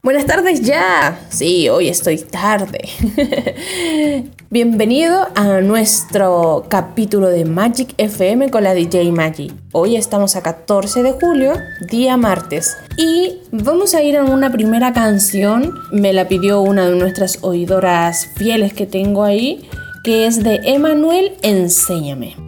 Buenas tardes ya. Sí, hoy estoy tarde. Bienvenido a nuestro capítulo de Magic FM con la DJ Magic. Hoy estamos a 14 de julio, día martes. Y vamos a ir a una primera canción. Me la pidió una de nuestras oidoras fieles que tengo ahí, que es de Emanuel Enséñame.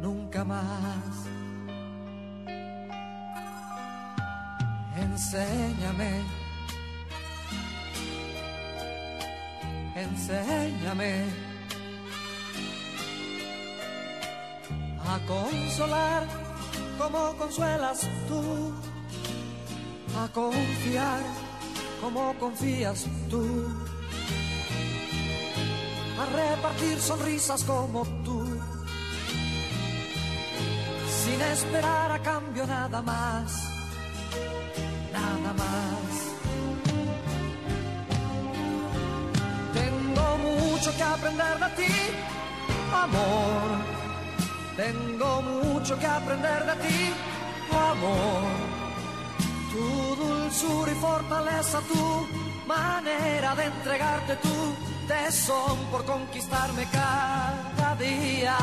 nunca más. Enséñame, enséñame a consolar como consuelas tú, a confiar como confías tú, a repartir sonrisas como tú sin esperar a cambio nada más, nada más. Tengo mucho que aprender de ti, amor. Tengo mucho que aprender de ti, amor. Tu dulzura y fortaleza, tu manera de entregarte tu tesón por conquistarme cada día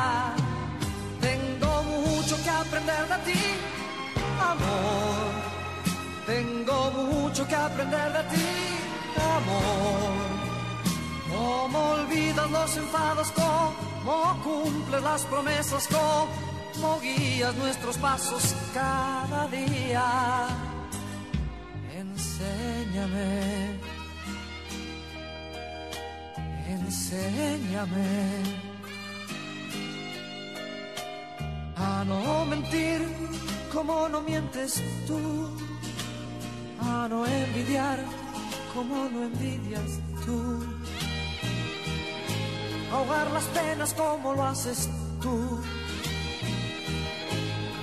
aprender de ti, amor. Tengo mucho que aprender de ti, amor. Cómo olvidas los enfados, cómo cumples las promesas, cómo guías nuestros pasos cada día. Enséñame, enséñame no mentir como no mientes tú, a no envidiar como no envidias tú, ahogar las penas como lo haces tú,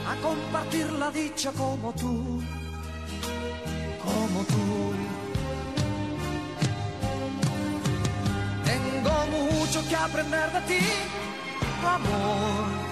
a compartir la dicha como tú, como tú. Tengo mucho que aprender de ti, amor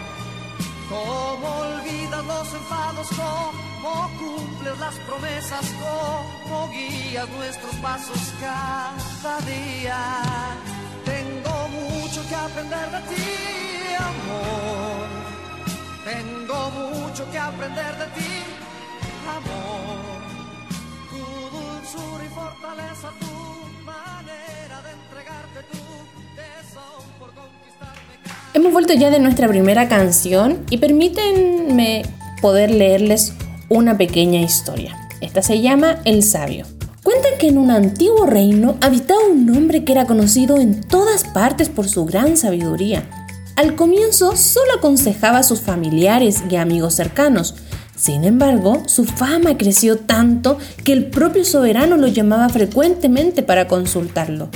Cómo olvidas los enfados, cómo cumples las promesas, cómo guías nuestros pasos cada día. Tengo mucho que aprender de ti, amor. Tengo mucho que aprender de ti, amor. Tu dulzura y fortaleza, tu Hemos vuelto ya de nuestra primera canción y permítanme poder leerles una pequeña historia. Esta se llama El Sabio. Cuentan que en un antiguo reino habitaba un hombre que era conocido en todas partes por su gran sabiduría. Al comienzo solo aconsejaba a sus familiares y amigos cercanos. Sin embargo, su fama creció tanto que el propio soberano lo llamaba frecuentemente para consultarlo.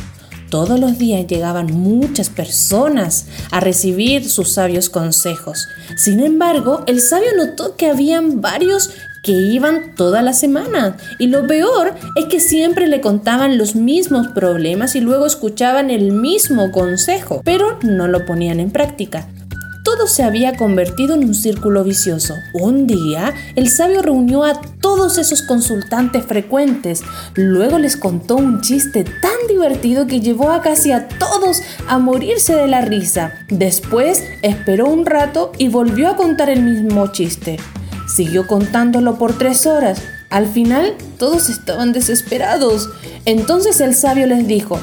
Todos los días llegaban muchas personas a recibir sus sabios consejos. Sin embargo, el sabio notó que habían varios que iban toda la semana. Y lo peor es que siempre le contaban los mismos problemas y luego escuchaban el mismo consejo, pero no lo ponían en práctica. Se había convertido en un círculo vicioso. Un día, el sabio reunió a todos esos consultantes frecuentes. Luego les contó un chiste tan divertido que llevó a casi a todos a morirse de la risa. Después esperó un rato y volvió a contar el mismo chiste. Siguió contándolo por tres horas. Al final, todos estaban desesperados. Entonces el sabio les dijo,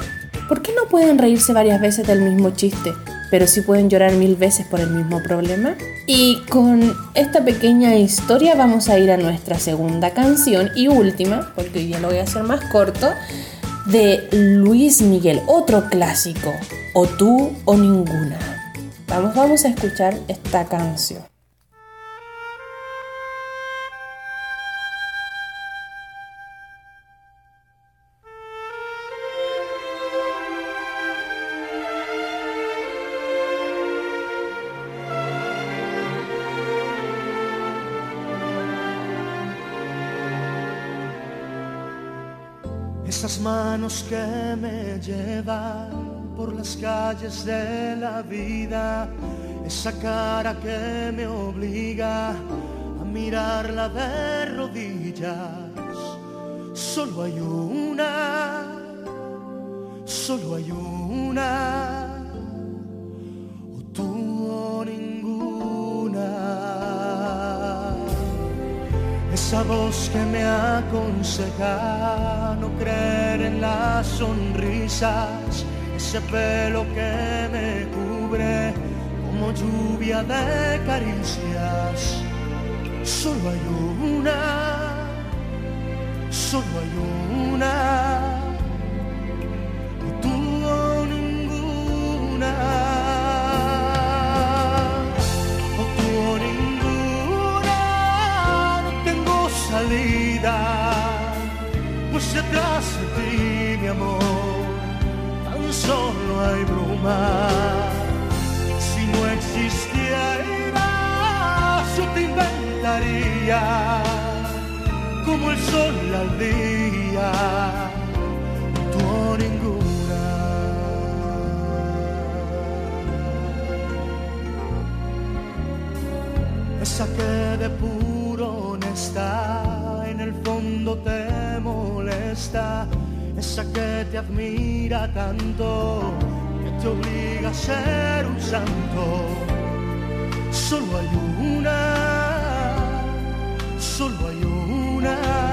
¿por qué no pueden reírse varias veces del mismo chiste? Pero sí pueden llorar mil veces por el mismo problema. Y con esta pequeña historia vamos a ir a nuestra segunda canción y última, porque hoy ya lo voy a hacer más corto, de Luis Miguel, otro clásico, o tú o ninguna. Vamos, vamos a escuchar esta canción. Esas manos que me llevan por las calles de la vida, esa cara que me obliga a mirarla de rodillas. Solo hay una, solo hay una esa voz que me aconseja no creer en las sonrisas, ese pelo que me cubre como lluvia de caricias. Solo hay una, solo hay una bruma. Si no existiera, yo te inventaría como el sol al día, tú ninguna. Esa que de puro honesta en el fondo te esa que te admira tanto, te obliga a ser un santo. Solo hay una, solo hay una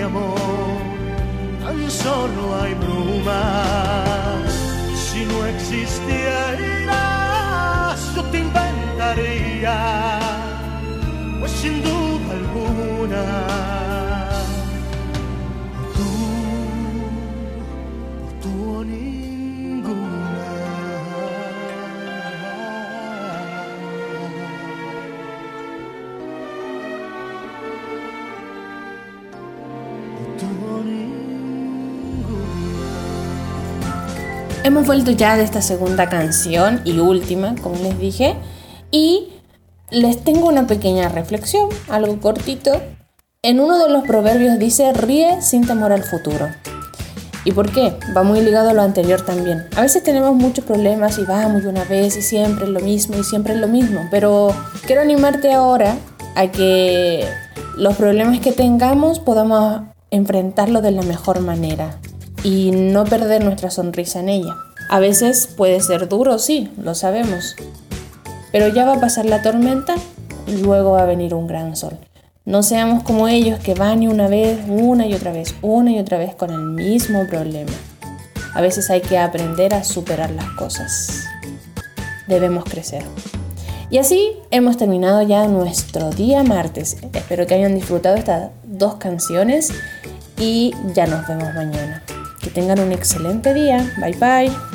mi amor, tan solo hay brumas. Si no existieras, yo te inventaría, pues sin duda alguna Hemos vuelto ya de esta segunda canción y última, como les dije, y les tengo una pequeña reflexión, algo cortito. En uno de los proverbios dice, ríe sin temor al futuro. ¿Y por qué? Va muy ligado a lo anterior también. A veces tenemos muchos problemas y vamos una vez y siempre es lo mismo y siempre es lo mismo, pero quiero animarte ahora a que los problemas que tengamos podamos enfrentarlos de la mejor manera, y no perder nuestra sonrisa en ella. A veces puede ser duro, sí, lo sabemos, pero ya va a pasar la tormenta y luego va a venir un gran sol. No seamos como ellos que van y una vez, una y otra vez, una y otra vez con el mismo problema. A veces hay que aprender a superar las cosas. Debemos crecer. Y así hemos terminado ya nuestro día martes. Espero que hayan disfrutado estas dos canciones y ya nos vemos mañana. Tengan un excelente día. Bye bye.